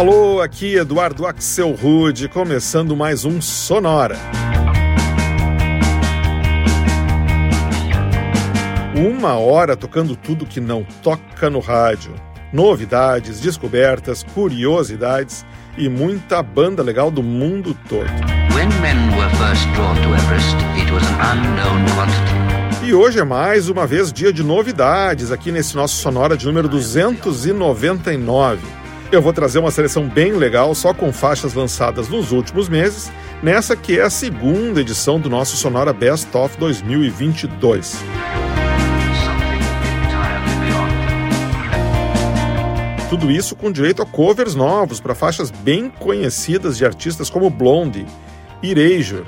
Alô, aqui Eduardo Axel Rude, começando mais um Sonora. Uma hora tocando tudo que não toca no rádio. Novidades, descobertas, curiosidades e muita banda legal do mundo todo. E hoje é mais uma vez dia de novidades aqui nesse nosso Sonora de número 299. Eu vou trazer uma seleção bem legal, só com faixas lançadas nos últimos meses, nessa que é a segunda edição do nosso Sonora Best of 2022. Tudo isso com direito a covers novos para faixas bem conhecidas de artistas como Blondie, Erasure,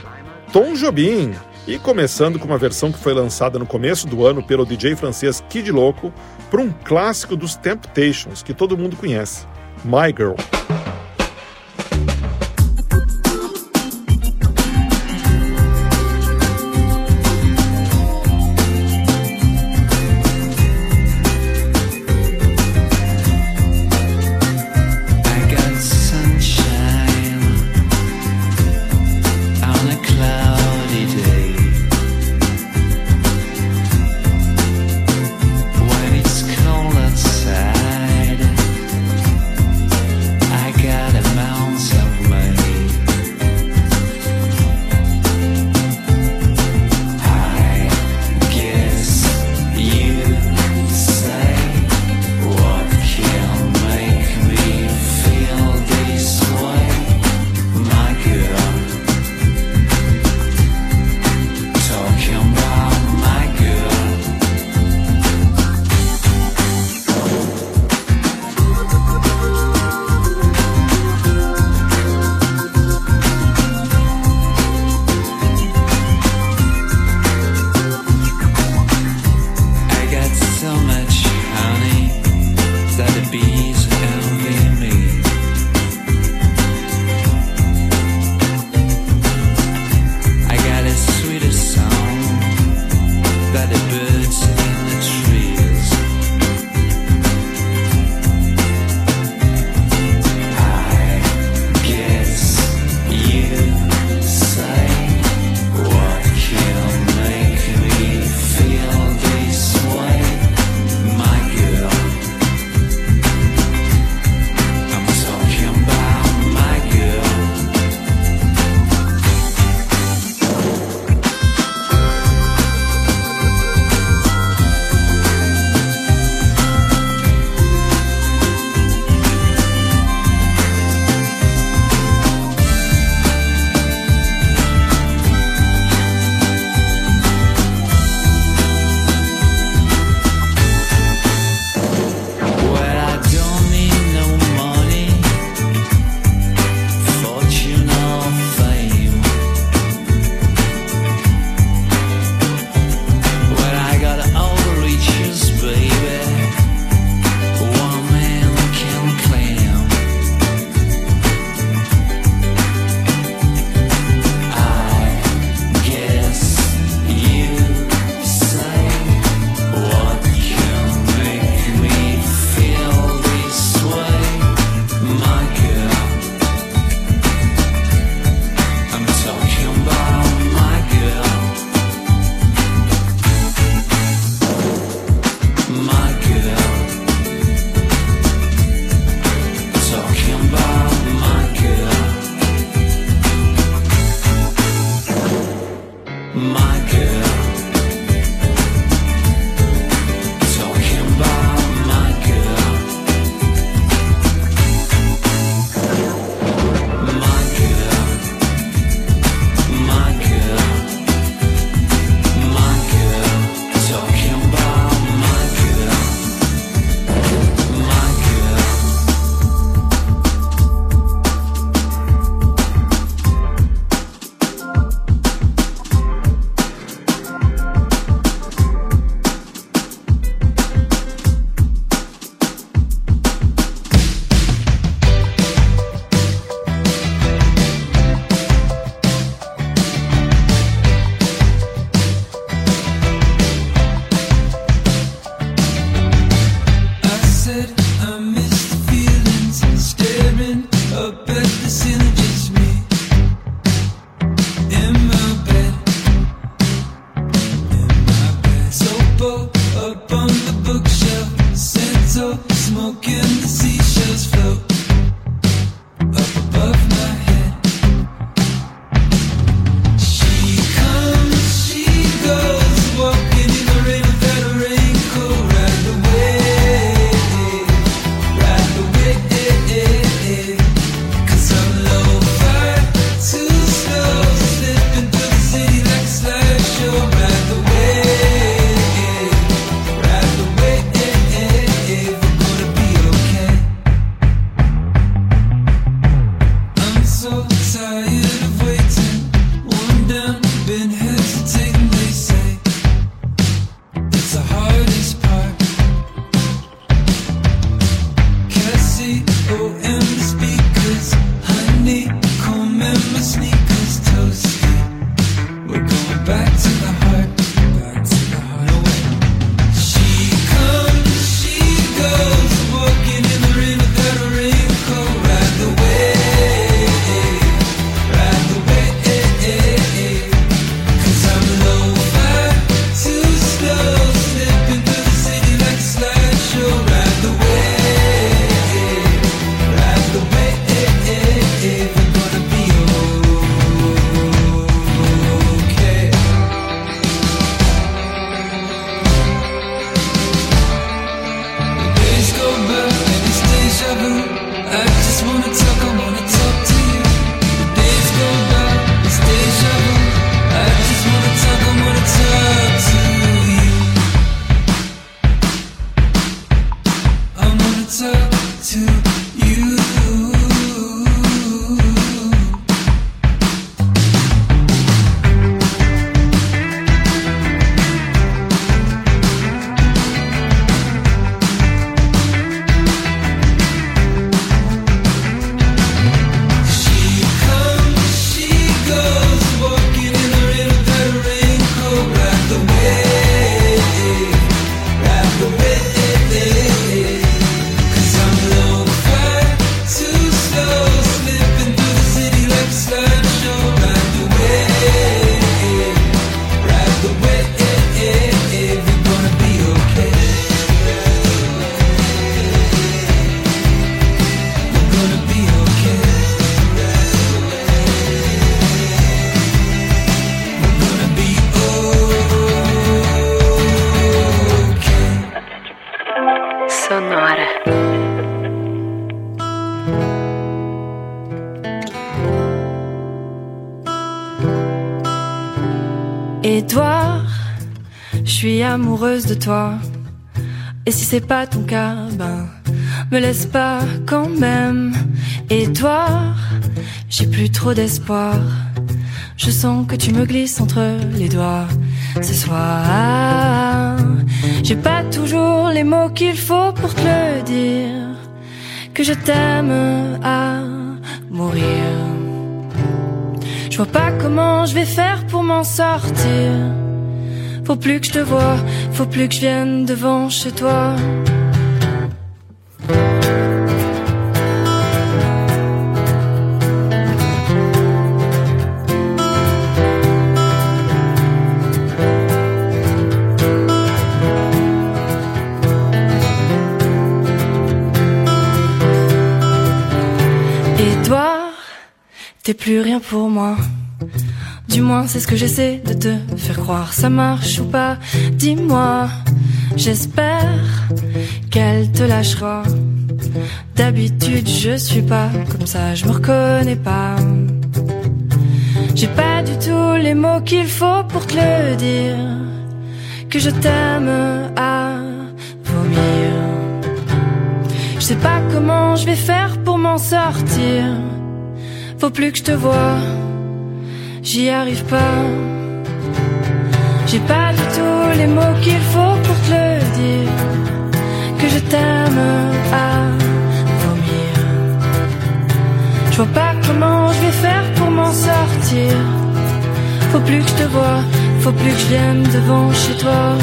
Tom Jobim e começando com uma versão que foi lançada no começo do ano pelo DJ francês Kid Loco para um clássico dos Temptations que todo mundo conhece. My Girl. Smoking the seashells float. De Et si c'est pas ton cas, ben, me laisse pas quand même. Et toi, j'ai plus trop d'espoir. Je sens que tu me glisses entre les doigts ce soir. J'ai pas toujours les mots qu'il faut pour te dire. Que je t'aime à mourir. Je vois pas comment je vais faire pour m'en sortir. Faut plus que je te vois, faut plus que je vienne devant chez toi. Et toi, t'es plus rien pour moi. Du moins, c'est ce que j'essaie de te faire croire. Ça marche ou pas? Dis-moi. J'espère qu'elle te lâchera. D'habitude, je suis pas comme ça, je me reconnais pas. J'ai pas du tout les mots qu'il faut pour te le dire. Que je t'aime à vomir. Je sais pas comment je vais faire pour m'en sortir. Faut plus que je te vois j'y arrive pas. J'ai pas du tout les mots qu'il faut pour te dire. Que je t'aime à vomir. Je vois pas comment je vais faire pour m'en sortir. Faut plus que je te vois, faut plus que je vienne devant chez toi.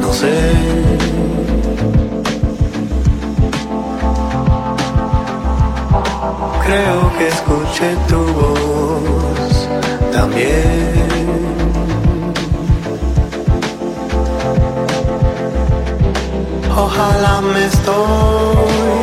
No sé. Creo que escuché tu voz también. Ojalá me estoy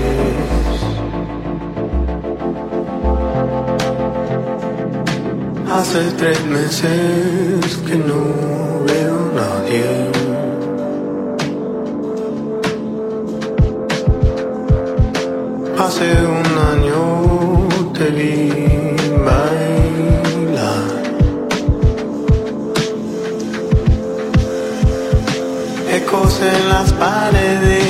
Hace tres meses que no veo a nadie. Hace un año te vi bailar. Ecos en las paredes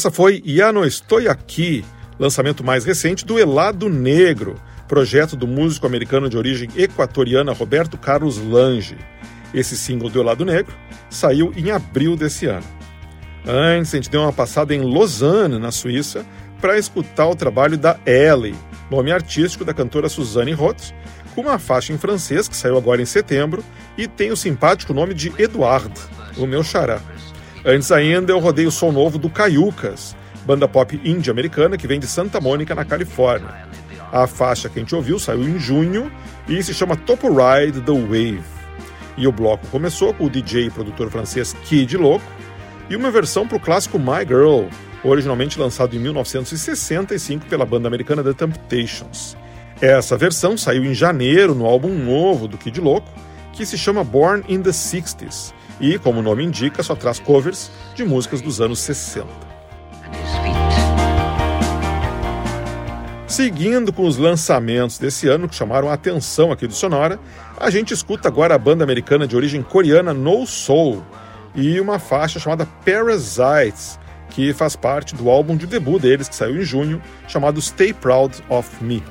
Essa foi Ya No Estou Aqui, lançamento mais recente do Elado Negro, projeto do músico americano de origem equatoriana Roberto Carlos Lange. Esse single do Elado Negro saiu em abril desse ano. Antes, a gente deu uma passada em Lausanne, na Suíça, para escutar o trabalho da Ellie, nome artístico da cantora Suzanne Roth, com uma faixa em francês que saiu agora em setembro e tem o simpático nome de Eduard, o meu xará. Antes ainda, eu rodei o som novo do Caiucas, banda pop indie americana que vem de Santa Mônica, na Califórnia. A faixa que a gente ouviu saiu em junho e se chama Top Ride the Wave. E o bloco começou com o DJ e produtor francês Kid Loco e uma versão para o clássico My Girl, originalmente lançado em 1965 pela banda americana The Temptations. Essa versão saiu em janeiro no álbum novo do Kid Loco, que se chama Born in the 60s e, como o nome indica, só traz covers de músicas dos anos 60. Seguindo com os lançamentos desse ano que chamaram a atenção aqui do Sonora, a gente escuta agora a banda americana de origem coreana No Soul e uma faixa chamada Parasites, que faz parte do álbum de debut deles que saiu em junho, chamado Stay Proud of Me.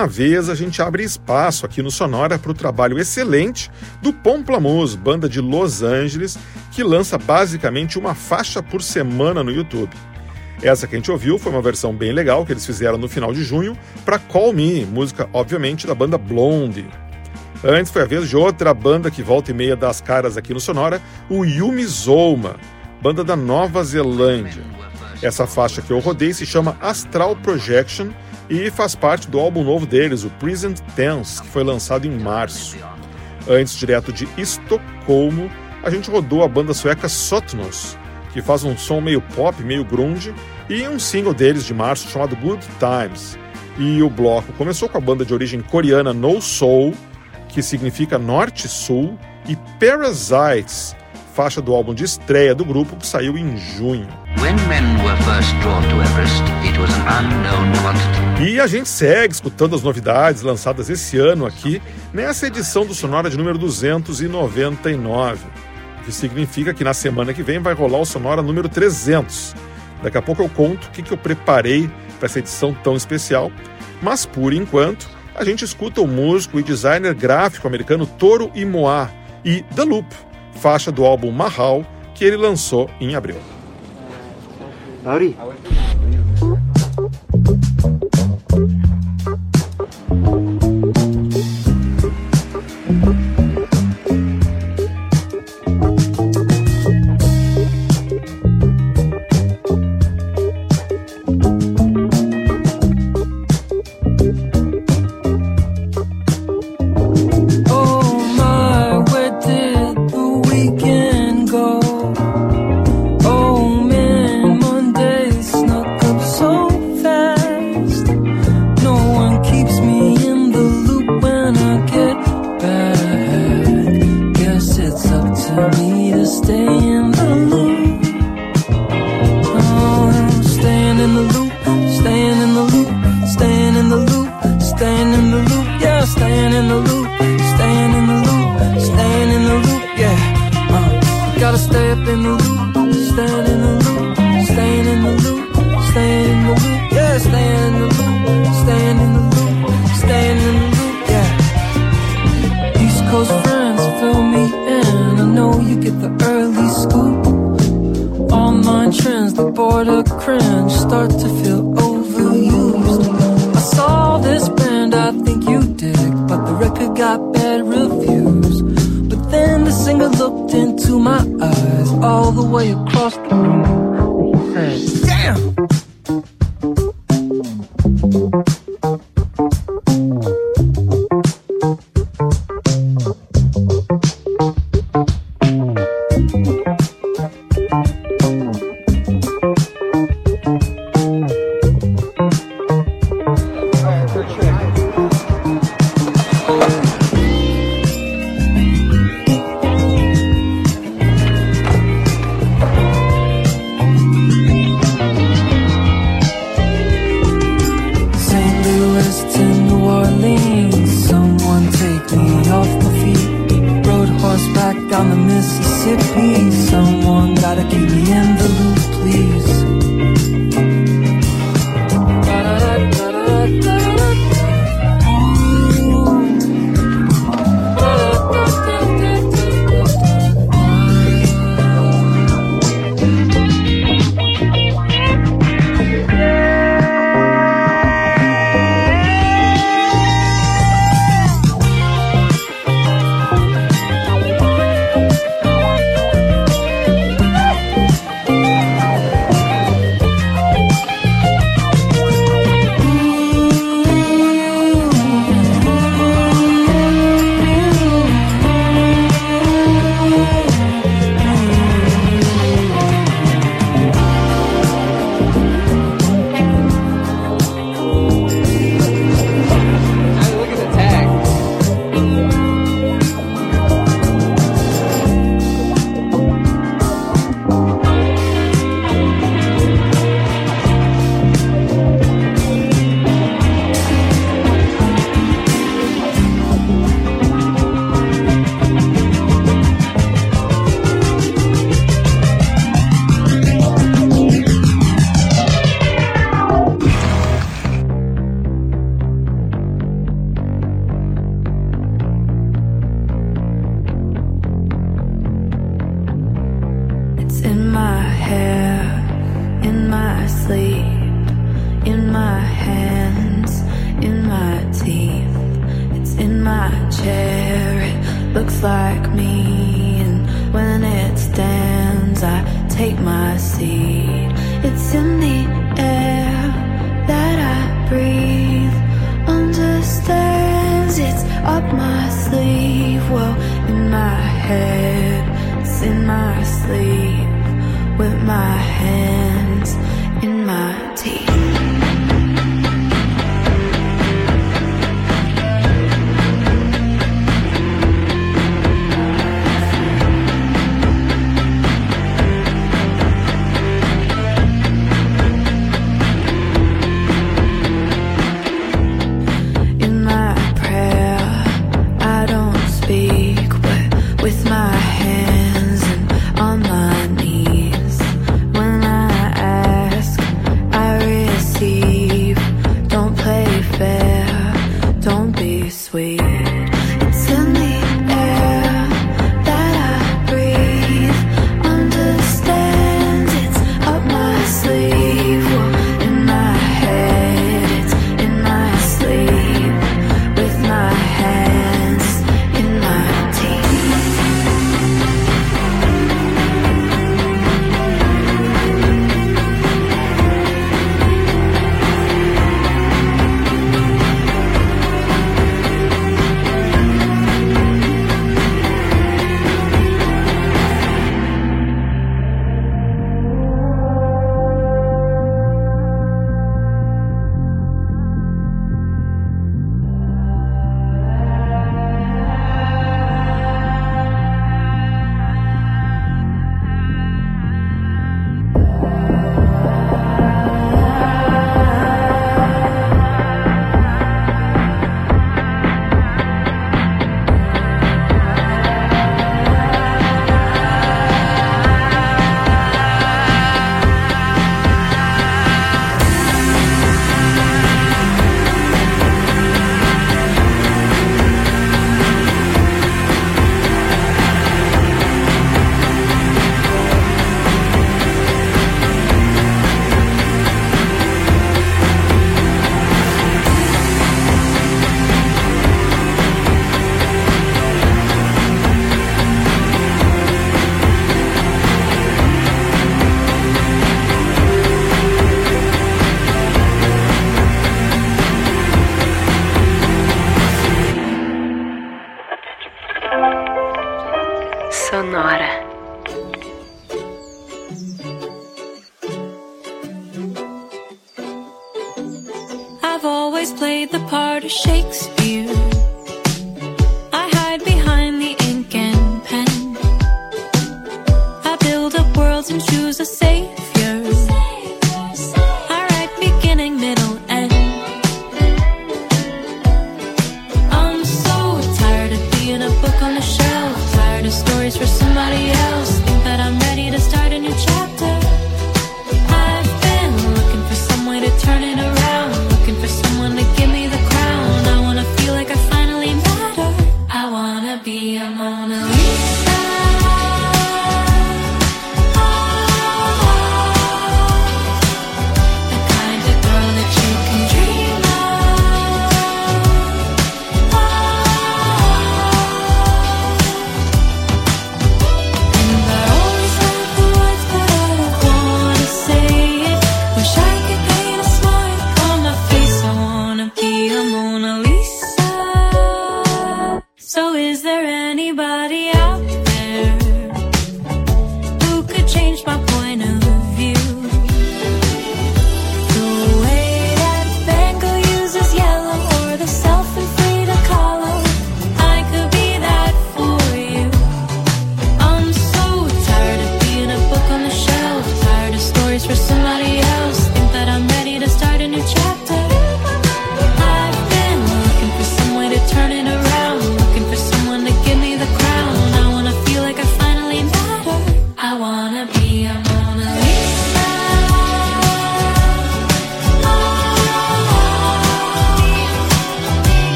Uma vez a gente abre espaço aqui no Sonora para o trabalho excelente do Pomplamoose, banda de Los Angeles, que lança basicamente uma faixa por semana no YouTube. Essa que a gente ouviu foi uma versão bem legal que eles fizeram no final de junho para Call Me, música obviamente da banda Blondie. Antes foi a vez de outra banda que volta e meia das caras aqui no Sonora, o Yumi Zouma, banda da Nova Zelândia. Essa faixa que eu rodei se chama Astral Projection e faz parte do álbum novo deles, o Present Tense, que foi lançado em março. Antes, direto de Estocolmo, a gente rodou a banda sueca Sotnos, que faz um som meio pop, meio grunge, e um single deles de março chamado Good Times. E o bloco começou com a banda de origem coreana No Soul, que significa Norte-Sul, e Parasites, faixa do álbum de estreia do grupo que saiu em junho. E a gente segue escutando as novidades lançadas esse ano aqui nessa edição do Sonora de número 299, que significa que na semana que vem vai rolar o Sonora número 300. Daqui a pouco eu conto o que, que eu preparei para essa edição tão especial, mas por enquanto a gente escuta o músico e designer gráfico americano Toro Imoa e The Loop faixa do álbum Mahal, que ele lançou em abril. Howdy. Howdy. Mississippi. Someone gotta keep me in the loop, please. take my seat. It's in the air that I breathe. Understands it's up my sleeve. Well, in my head, it's in my sleep. with my hand.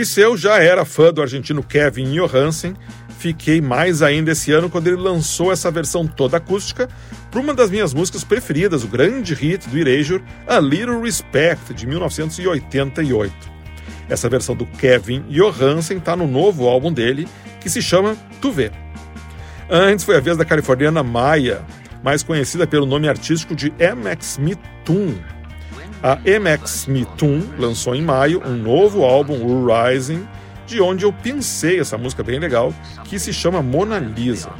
E eu já era fã do argentino Kevin Johansen, fiquei mais ainda esse ano quando ele lançou essa versão toda acústica para uma das minhas músicas preferidas, o grande hit do Erasure, A Little Respect, de 1988. Essa versão do Kevin Johansen está no novo álbum dele, que se chama Tu Vê. Antes foi a vez da californiana Maya, mais conhecida pelo nome artístico de MX Mitun. A MX Mitun lançou em maio um novo álbum, Rising, de onde eu pensei essa música bem legal, que se chama Mona Lisa.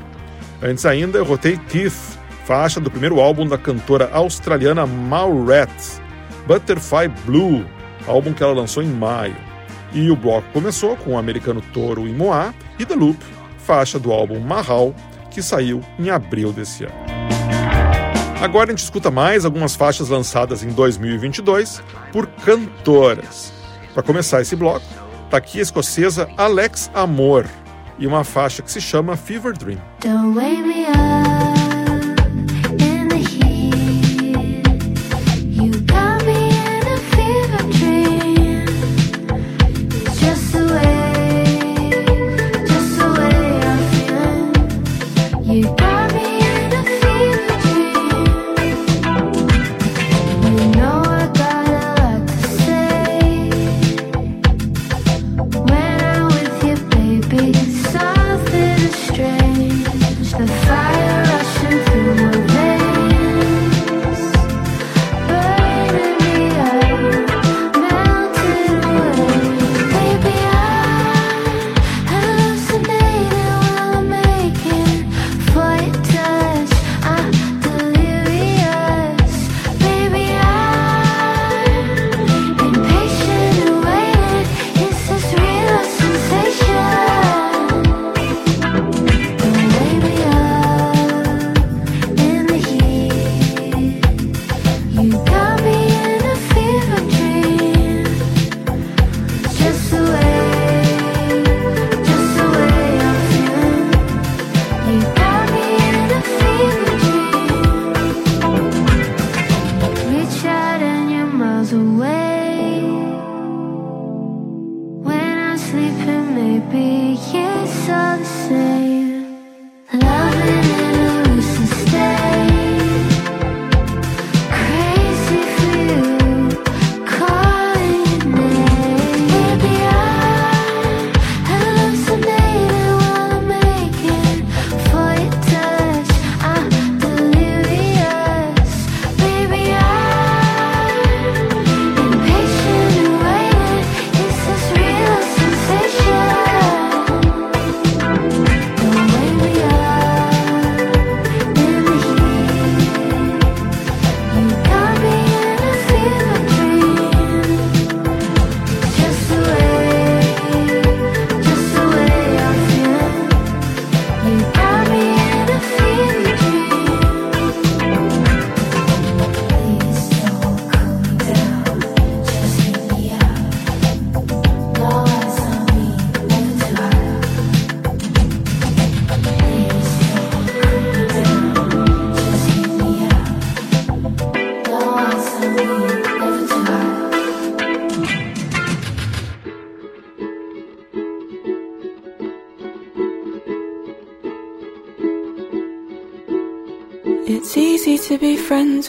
Antes ainda, eu rotei Keith, faixa do primeiro álbum da cantora australiana Mauret, Butterfly Blue, álbum que ela lançou em maio. E o bloco começou com o americano Toro e Moá e The Loop, faixa do álbum Mahal, que saiu em abril desse ano. Agora a gente escuta mais algumas faixas lançadas em 2022 por cantoras. Para começar esse bloco, tá aqui a escocesa Alex Amor e uma faixa que se chama Fever Dream. friends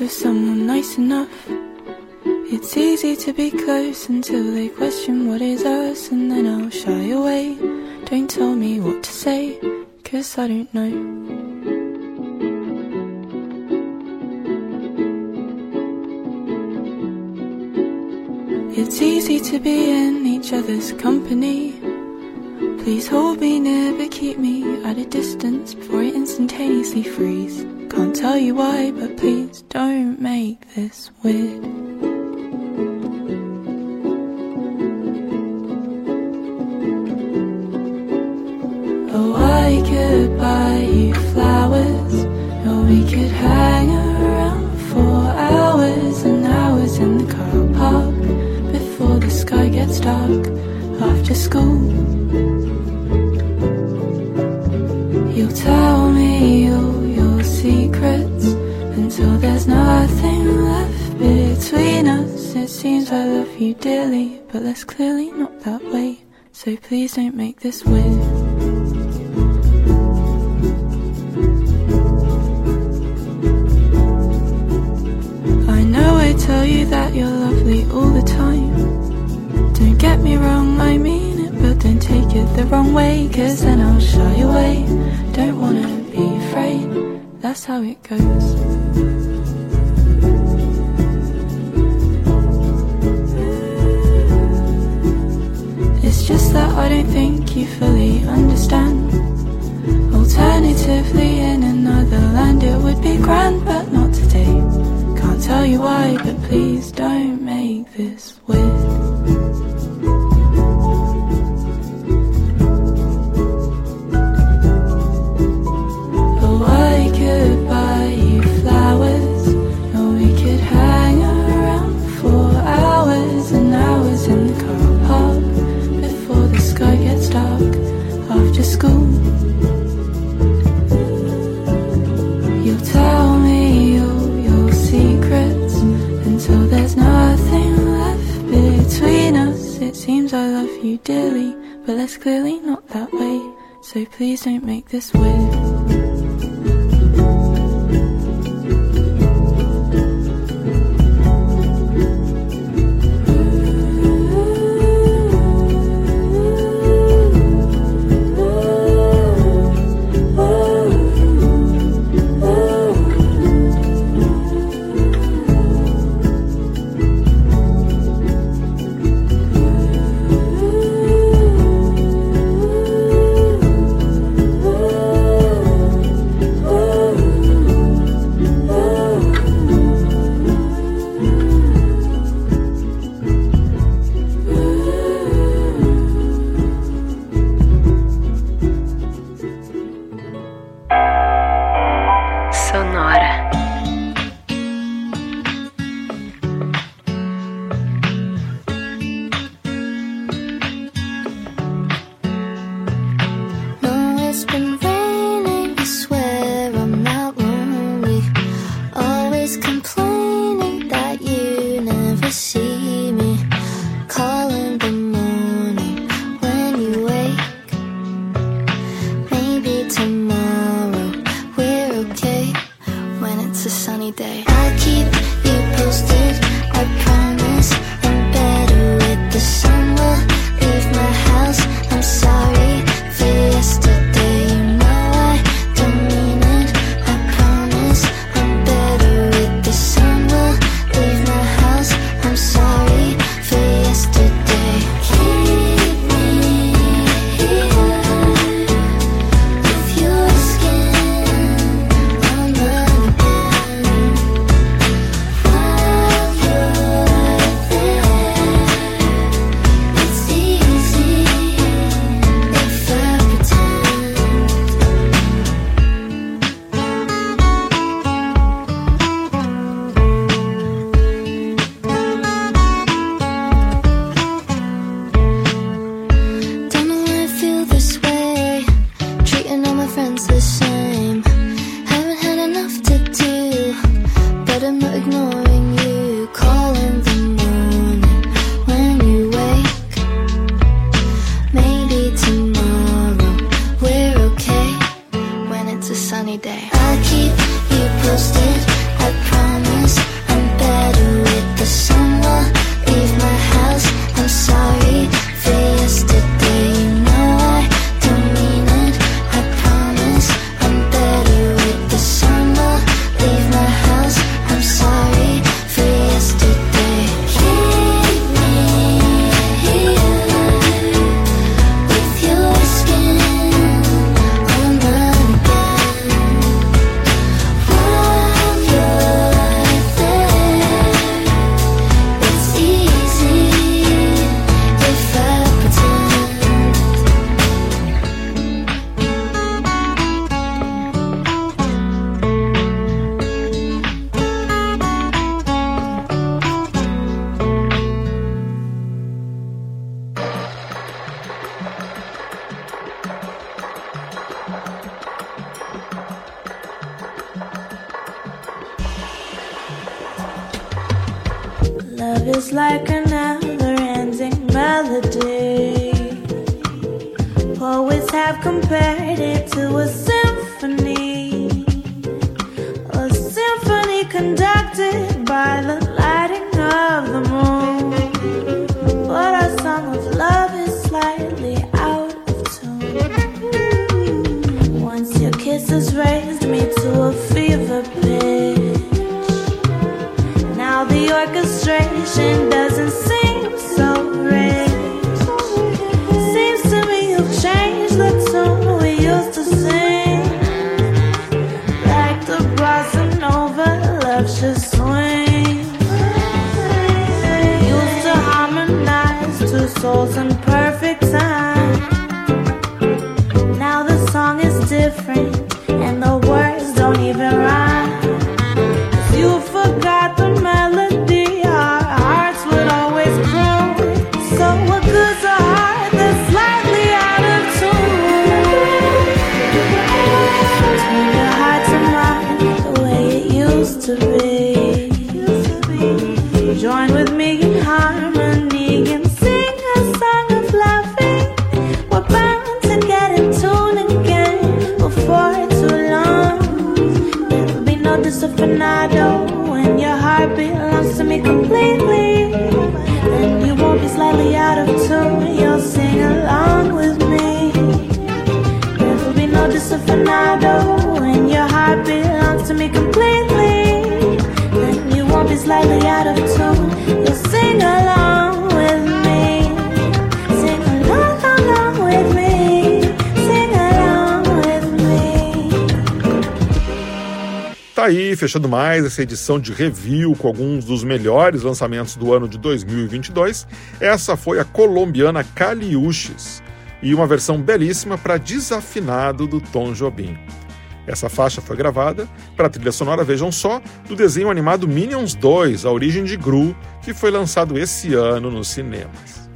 with someone nice enough. It's easy to be close until they question what is us, and then I'll shy away. Don't tell me what to say, cause I don't know. It's easy to be in each other's company. Please hold me near, but keep me at a distance before I instantaneously freeze. Can't tell you why, but please don't make this weird. love you dearly, but that's clearly not that way. So please don't make this weird. I know I tell you that you're lovely all the time. Don't get me wrong, I mean it, but don't take it the wrong way, cause then I'll shy away. Don't wanna be afraid, that's how it goes. just that I don't think you fully understand. Alternatively, in another land, it would be grand, but not today. Can't tell you why, but please don't make this. It's clearly not that way, so please don't make this weird. attracted by the fechando mais essa edição de review com alguns dos melhores lançamentos do ano de 2022. Essa foi a colombiana Caliuches e uma versão belíssima para desafinado do Tom Jobim. Essa faixa foi gravada para a trilha sonora, vejam só, do desenho animado Minions 2, A Origem de Gru, que foi lançado esse ano nos cinemas.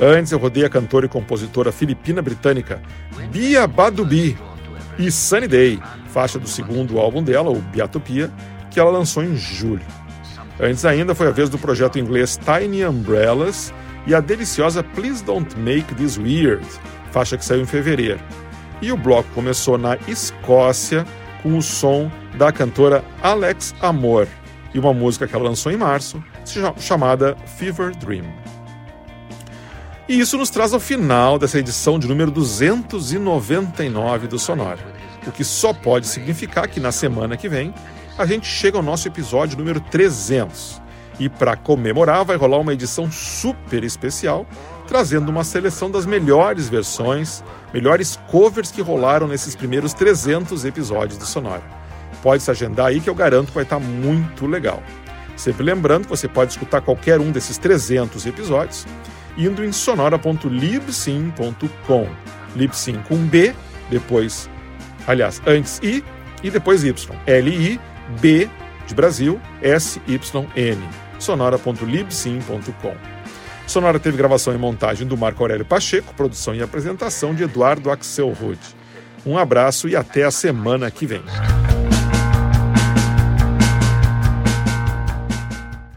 Antes eu rodei a cantora e compositora filipina-britânica Bia Badubi e Sunny Day, faixa do segundo álbum dela, o Biatopia, que ela lançou em julho. Antes ainda foi a vez do projeto inglês Tiny Umbrellas e a deliciosa Please Don't Make This Weird, faixa que saiu em fevereiro. E o bloco começou na Escócia com o som da cantora Alex Amor e uma música que ela lançou em março, chamada Fever Dream. E isso nos traz ao final dessa edição de número 299 do Sonora, o que só pode significar que na semana que vem a gente chega ao nosso episódio número 300. E para comemorar, vai rolar uma edição super especial, trazendo uma seleção das melhores versões, melhores covers que rolaram nesses primeiros 300 episódios do Sonora. Pode se agendar aí que eu garanto que vai estar muito legal. Sempre lembrando que você pode escutar qualquer um desses 300 episódios indo em sonora.libsyn.com. Libsyn com B, depois, aliás, antes I e depois Y. L-I-B de Brasil, S-Y-N. sonora.libsyn.com. Sonora teve gravação e montagem do Marco Aurélio Pacheco, produção e apresentação de Eduardo Axel Rude. Um abraço e até a semana que vem.